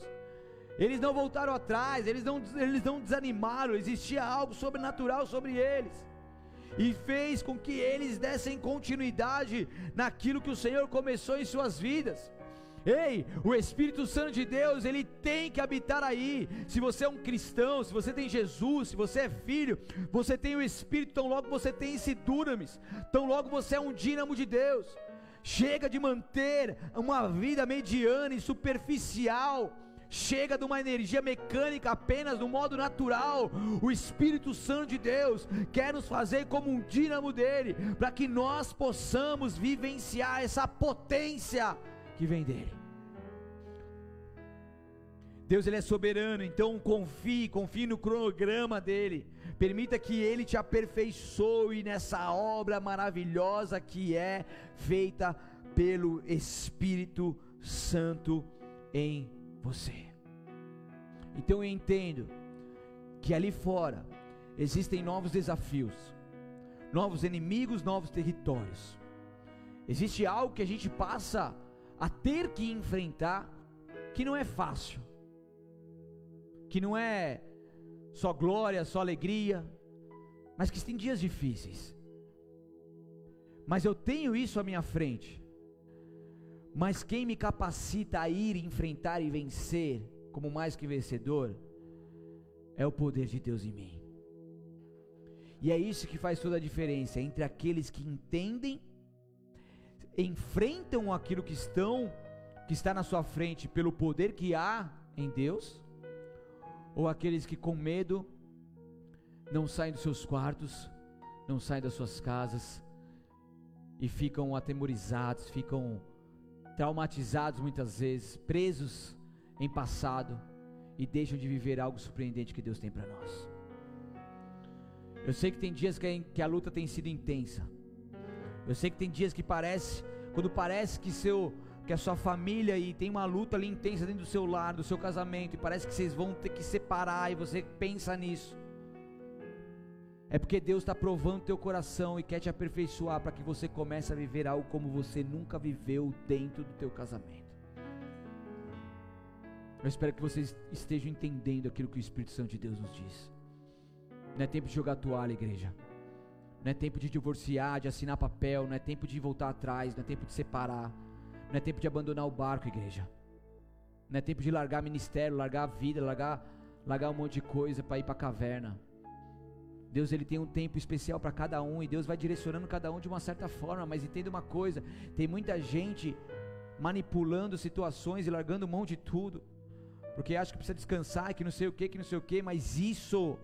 Eles não voltaram atrás, eles não, eles não desanimaram, existia algo sobrenatural sobre eles. E fez com que eles dessem continuidade naquilo que o Senhor começou em suas vidas. Ei, o Espírito Santo de Deus, ele tem que habitar aí. Se você é um cristão, se você tem Jesus, se você é filho, você tem o Espírito, tão logo você tem esse dunamis, tão logo você é um dínamo de Deus. Chega de manter uma vida mediana e superficial. Chega de uma energia mecânica apenas no modo natural. O Espírito Santo de Deus quer nos fazer como um dínamo dele, para que nós possamos vivenciar essa potência que vem dele. Deus ele é soberano, então confie, confie no cronograma dele. Permita que ele te aperfeiçoe nessa obra maravilhosa que é feita pelo Espírito Santo em você. Então eu entendo que ali fora existem novos desafios, novos inimigos, novos territórios. Existe algo que a gente passa a ter que enfrentar que não é fácil, que não é só glória, só alegria, mas que tem dias difíceis. Mas eu tenho isso à minha frente. Mas quem me capacita a ir enfrentar e vencer como mais que vencedor é o poder de Deus em mim. E é isso que faz toda a diferença entre aqueles que entendem enfrentam aquilo que estão que está na sua frente pelo poder que há em Deus, ou aqueles que com medo não saem dos seus quartos, não saem das suas casas e ficam atemorizados, ficam traumatizados muitas vezes, presos em passado e deixam de viver algo surpreendente que Deus tem para nós. Eu sei que tem dias que a, que a luta tem sido intensa, eu sei que tem dias que parece, quando parece que seu que a sua família e tem uma luta ali intensa dentro do seu lar, do seu casamento, e parece que vocês vão ter que separar e você pensa nisso. É porque Deus está provando teu coração e quer te aperfeiçoar para que você comece a viver algo como você nunca viveu dentro do teu casamento. Eu espero que vocês estejam entendendo aquilo que o Espírito Santo de Deus nos diz. Não é tempo de jogar toalha, igreja. Não é tempo de divorciar, de assinar papel, não é tempo de voltar atrás, não é tempo de separar. Não é tempo de abandonar o barco, igreja. Não é tempo de largar ministério, largar a vida, largar, largar um monte de coisa para ir para a caverna. Deus ele tem um tempo especial para cada um e Deus vai direcionando cada um de uma certa forma, mas entenda uma coisa, tem muita gente manipulando situações e largando mão de tudo, porque acha que precisa descansar, que não sei o que, que não sei o que, mas isso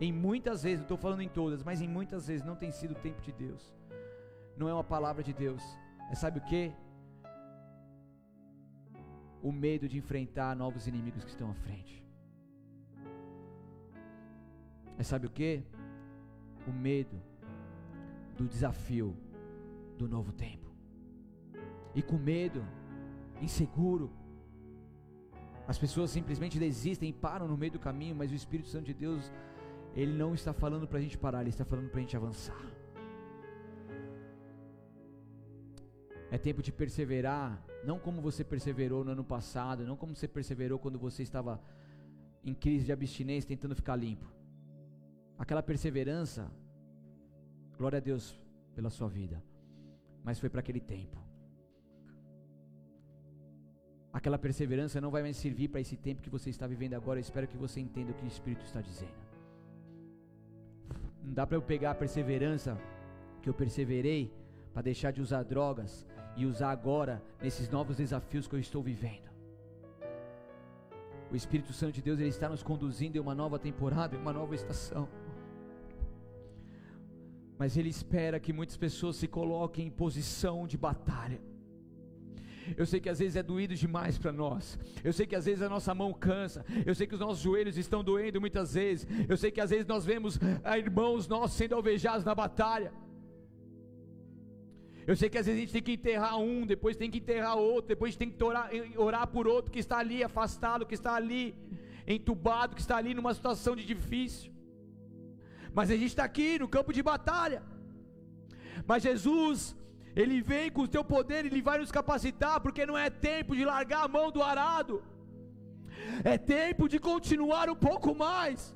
em muitas vezes, não estou falando em todas, mas em muitas vezes não tem sido o tempo de Deus. Não é uma palavra de Deus. É sabe o que? O medo de enfrentar novos inimigos que estão à frente. É sabe o que? O medo do desafio do novo tempo. E com medo, inseguro, as pessoas simplesmente desistem e param no meio do caminho, mas o Espírito Santo de Deus ele não está falando para a gente parar, Ele está falando para a gente avançar. É tempo de perseverar, não como você perseverou no ano passado, não como você perseverou quando você estava em crise de abstinência tentando ficar limpo. Aquela perseverança, glória a Deus pela sua vida, mas foi para aquele tempo. Aquela perseverança não vai mais servir para esse tempo que você está vivendo agora. Eu espero que você entenda o que o Espírito está dizendo. Não dá para eu pegar a perseverança que eu perseverei para deixar de usar drogas e usar agora nesses novos desafios que eu estou vivendo. O Espírito Santo de Deus ele está nos conduzindo em uma nova temporada, em uma nova estação. Mas ele espera que muitas pessoas se coloquem em posição de batalha eu sei que às vezes é doído demais para nós. Eu sei que às vezes a nossa mão cansa. Eu sei que os nossos joelhos estão doendo muitas vezes. Eu sei que às vezes nós vemos ah, irmãos nossos sendo alvejados na batalha. Eu sei que às vezes a gente tem que enterrar um, depois tem que enterrar outro, depois tem que orar, orar por outro que está ali afastado, que está ali entubado, que está ali numa situação de difícil. Mas a gente está aqui no campo de batalha. Mas Jesus, ele vem com o teu poder, Ele vai nos capacitar, porque não é tempo de largar a mão do arado, é tempo de continuar um pouco mais.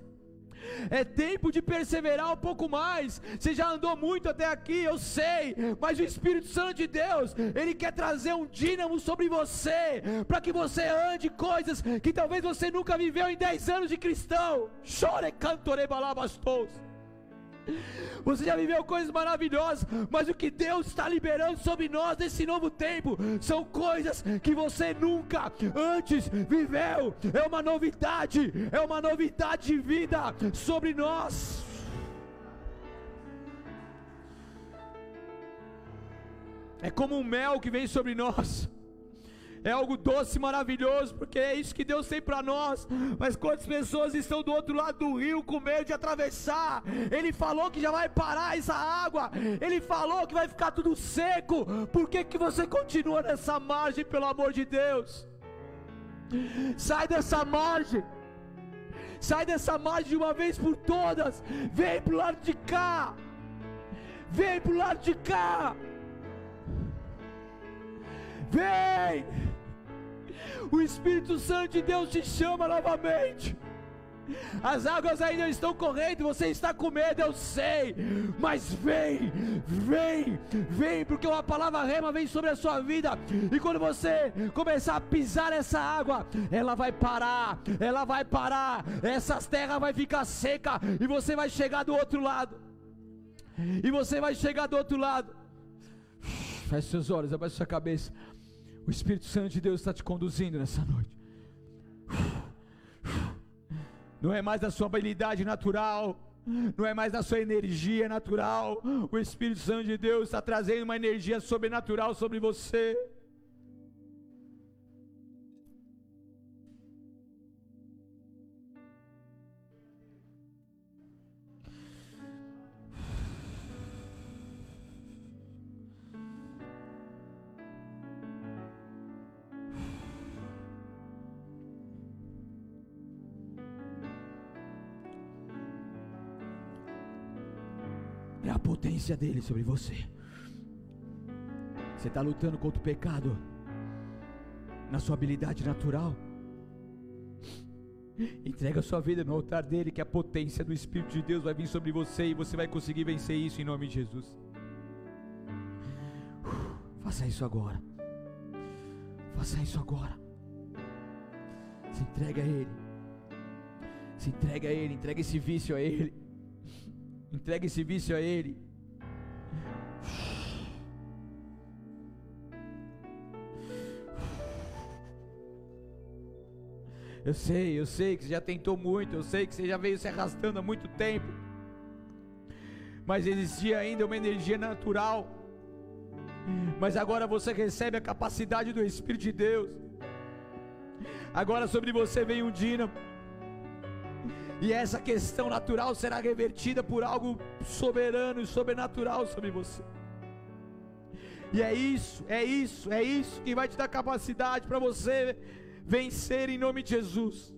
É tempo de perseverar um pouco mais. Você já andou muito até aqui, eu sei, mas o Espírito Santo de Deus, ele quer trazer um dínamo sobre você, para que você ande coisas que talvez você nunca viveu em 10 anos de cristão. Chore cantore balabastos. Você já viveu coisas maravilhosas, mas o que Deus está liberando sobre nós nesse novo tempo são coisas que você nunca antes viveu. É uma novidade, é uma novidade de vida sobre nós. É como um mel que vem sobre nós é algo doce e maravilhoso, porque é isso que Deus tem para nós. Mas quantas pessoas estão do outro lado do rio com medo de atravessar? Ele falou que já vai parar essa água, ele falou que vai ficar tudo seco. Por que, que você continua nessa margem, pelo amor de Deus? Sai dessa margem. Sai dessa margem de uma vez por todas. Vem pro lado de cá. Vem pro lado de cá. Vem! O Espírito Santo de Deus te chama novamente. As águas ainda estão correndo, você está com medo, eu sei, mas vem, vem, vem, porque uma palavra rema vem sobre a sua vida, e quando você começar a pisar essa água, ela vai parar, ela vai parar, essas terras vai ficar seca, e você vai chegar do outro lado, e você vai chegar do outro lado. Feche seus olhos, abaixe sua cabeça. O Espírito Santo de Deus está te conduzindo nessa noite. Não é mais da sua habilidade natural, não é mais da sua energia natural. O Espírito Santo de Deus está trazendo uma energia sobrenatural sobre você. Dele sobre você. Você está lutando contra o pecado na sua habilidade natural. Entrega a sua vida no altar dele, que a potência do Espírito de Deus vai vir sobre você e você vai conseguir vencer isso em nome de Jesus. Faça isso agora. Faça isso agora. Se entrega a Ele. Se entrega a Ele. Entrega esse vício a Ele. Entregue esse vício a Ele. Eu sei, eu sei que você já tentou muito, eu sei que você já veio se arrastando há muito tempo. Mas existia ainda uma energia natural. Mas agora você recebe a capacidade do Espírito de Deus. Agora sobre você vem um dínamo e essa questão natural será revertida por algo soberano e sobrenatural sobre você. E é isso, é isso, é isso que vai te dar capacidade para você vencer em nome de Jesus.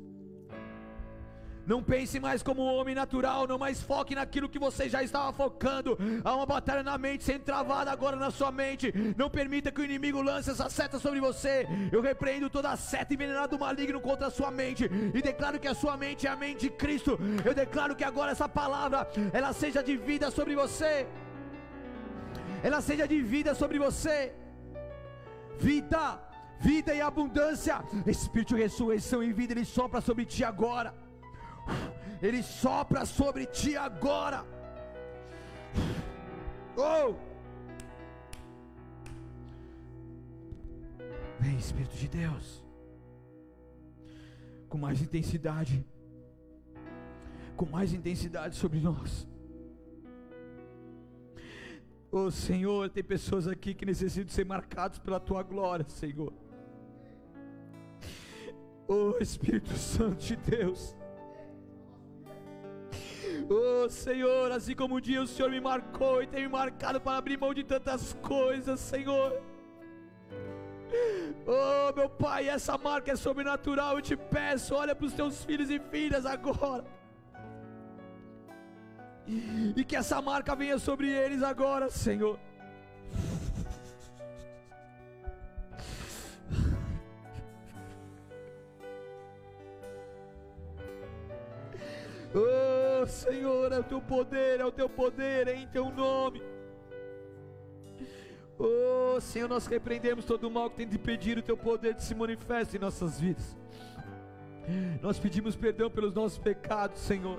Não pense mais como um homem natural, não mais foque naquilo que você já estava focando. Há uma batalha na mente sendo travada agora na sua mente. Não permita que o inimigo lance essa seta sobre você. Eu repreendo toda seta envenenada do maligno contra a sua mente e declaro que a sua mente é a mente de Cristo. Eu declaro que agora essa palavra ela seja de vida sobre você. Ela seja de vida sobre você. Vida, vida e abundância. Espírito de ressurreição e vida ele sopra sobre ti agora. Ele sopra sobre ti agora. Oh! Vem, Espírito de Deus, com mais intensidade, com mais intensidade sobre nós. Oh Senhor, tem pessoas aqui que necessitam ser marcados pela tua glória, Senhor. Oh Espírito Santo de Deus. Oh Senhor, assim como um dia o Senhor me marcou e tem me marcado para abrir mão de tantas coisas, Senhor. Oh meu Pai, essa marca é sobrenatural. Eu te peço, olha para os teus filhos e filhas agora. E que essa marca venha sobre eles agora, Senhor. Oh Senhor, é o teu poder, é o teu poder, é em teu nome. Oh, Senhor, nós repreendemos todo o mal que tem de pedir o teu poder de se manifeste em nossas vidas. Nós pedimos perdão pelos nossos pecados, Senhor,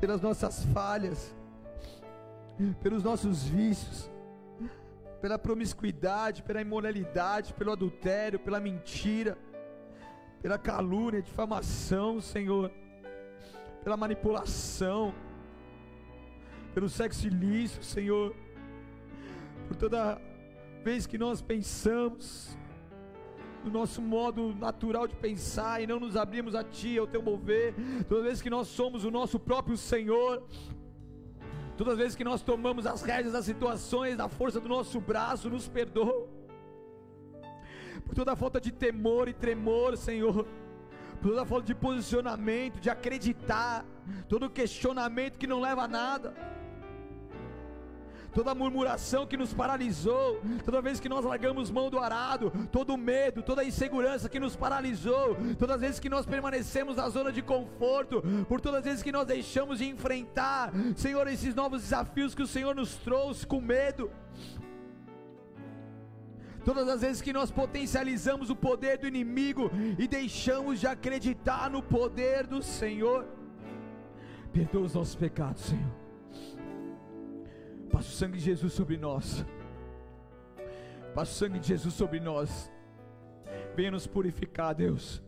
pelas nossas falhas, pelos nossos vícios, pela promiscuidade, pela imoralidade, pelo adultério, pela mentira, pela calúnia, difamação, Senhor, pela manipulação, pelo sexo ilícito, Senhor, por toda vez que nós pensamos no nosso modo natural de pensar e não nos abrimos a Ti, ao Teu mover, toda vez que nós somos o nosso próprio Senhor, todas as vezes que nós tomamos as rédeas das situações, da força do nosso braço, nos perdoa, por toda a falta de temor e tremor, Senhor, toda falta de posicionamento, de acreditar, todo questionamento que não leva a nada toda murmuração que nos paralisou, toda vez que nós largamos mão do arado, todo medo, toda insegurança que nos paralisou, todas as vezes que nós permanecemos na zona de conforto, por todas as vezes que nós deixamos de enfrentar, Senhor, esses novos desafios que o Senhor nos trouxe com medo. Todas as vezes que nós potencializamos o poder do inimigo e deixamos de acreditar no poder do Senhor, perdoa os nossos pecados, Senhor. Passa o sangue de Jesus sobre nós. Passa o sangue de Jesus sobre nós. Venha nos purificar, Deus.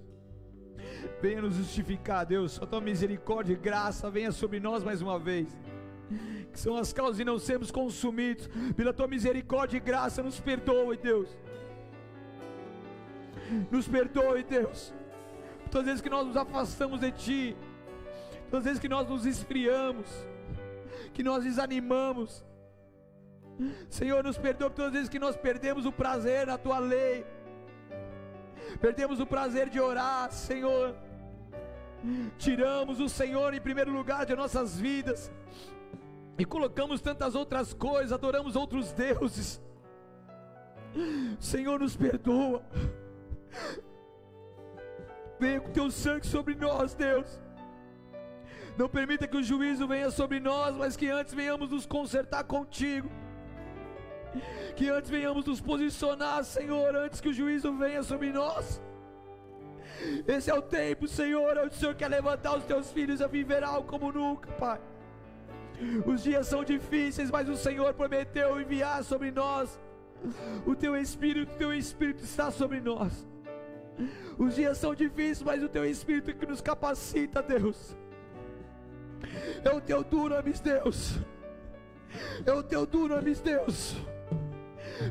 Venha nos justificar, Deus. Só tua misericórdia e graça venha sobre nós mais uma vez. Que são as causas de não sermos consumidos. Pela tua misericórdia e graça, nos perdoe, Deus. Nos perdoe, Deus. Todas as vezes que nós nos afastamos de Ti, todas as vezes que nós nos esfriamos, que nós desanimamos, Senhor, nos perdoa todas as vezes que nós perdemos o prazer na tua lei, perdemos o prazer de orar, Senhor. Tiramos o Senhor em primeiro lugar de nossas vidas e colocamos tantas outras coisas, adoramos outros deuses. Senhor, nos perdoa. Venha com teu sangue sobre nós, Deus. Não permita que o juízo venha sobre nós, mas que antes venhamos nos consertar contigo. Que antes venhamos nos posicionar, Senhor, antes que o juízo venha sobre nós. Esse é o tempo, Senhor, onde o Senhor quer levantar os teus filhos a viver algo como nunca, Pai. Os dias são difíceis, mas o Senhor prometeu enviar sobre nós o teu Espírito, o teu Espírito está sobre nós. Os dias são difíceis, mas o teu Espírito que nos capacita, Deus. É o teu dunamis, Deus. É o teu dunamis, Deus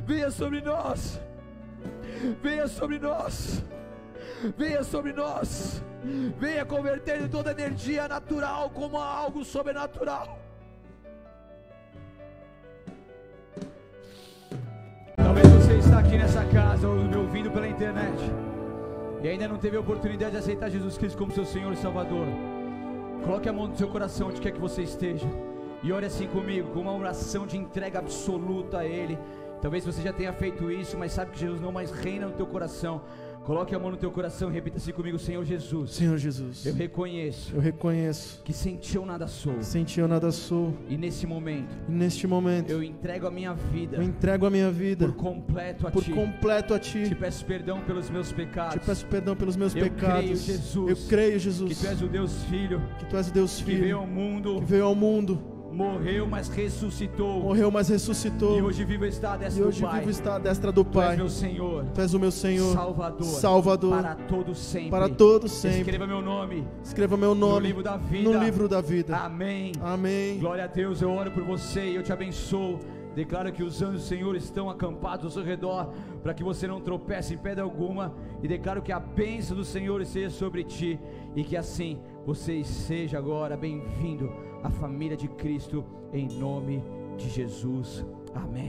venha sobre nós, venha sobre nós, venha sobre nós, venha converter toda energia natural como algo sobrenatural. Está aqui nessa casa ou me ouvindo pela internet e ainda não teve a oportunidade de aceitar Jesus Cristo como seu Senhor e Salvador. Coloque a mão no seu coração onde quer que você esteja e ore assim comigo, com uma oração de entrega absoluta a Ele. Talvez você já tenha feito isso, mas sabe que Jesus não mais reina no teu coração. Coloque a mão no teu coração e repita assim comigo, Senhor Jesus. Senhor Jesus. Eu reconheço. Eu reconheço que sem ti eu nada sou. Sem ti eu nada sou. E nesse momento. E neste momento. Eu entrego a minha vida. Eu entrego a minha vida. Por completo a por ti. Por completo a ti. Te peço perdão pelos meus pecados. Te peço perdão pelos meus eu pecados. Creio, Jesus. Eu creio Jesus. Que tu és o Deus Filho. Que tu és o Deus Filho. Que veio ao mundo. Que veio ao mundo Morreu, mas ressuscitou. Morreu, mas ressuscitou. E hoje vivo está à destra e hoje do Pai. vivo está à destra do Pai. Tu és meu Senhor. Tu és o meu Senhor. Salvador. Salvador. Para todos sempre. Para todos sempre. Escreva meu nome. Escreva meu nome. No livro da vida. No livro da vida. Amém. Amém. Glória a Deus. Eu oro por você e eu te abençoo. Declaro que os anjos do Senhor estão acampados ao seu redor, para que você não tropece em pedra alguma. E declaro que a bênção do Senhor esteja sobre ti, e que assim você seja agora bem-vindo à família de Cristo, em nome de Jesus. Amém.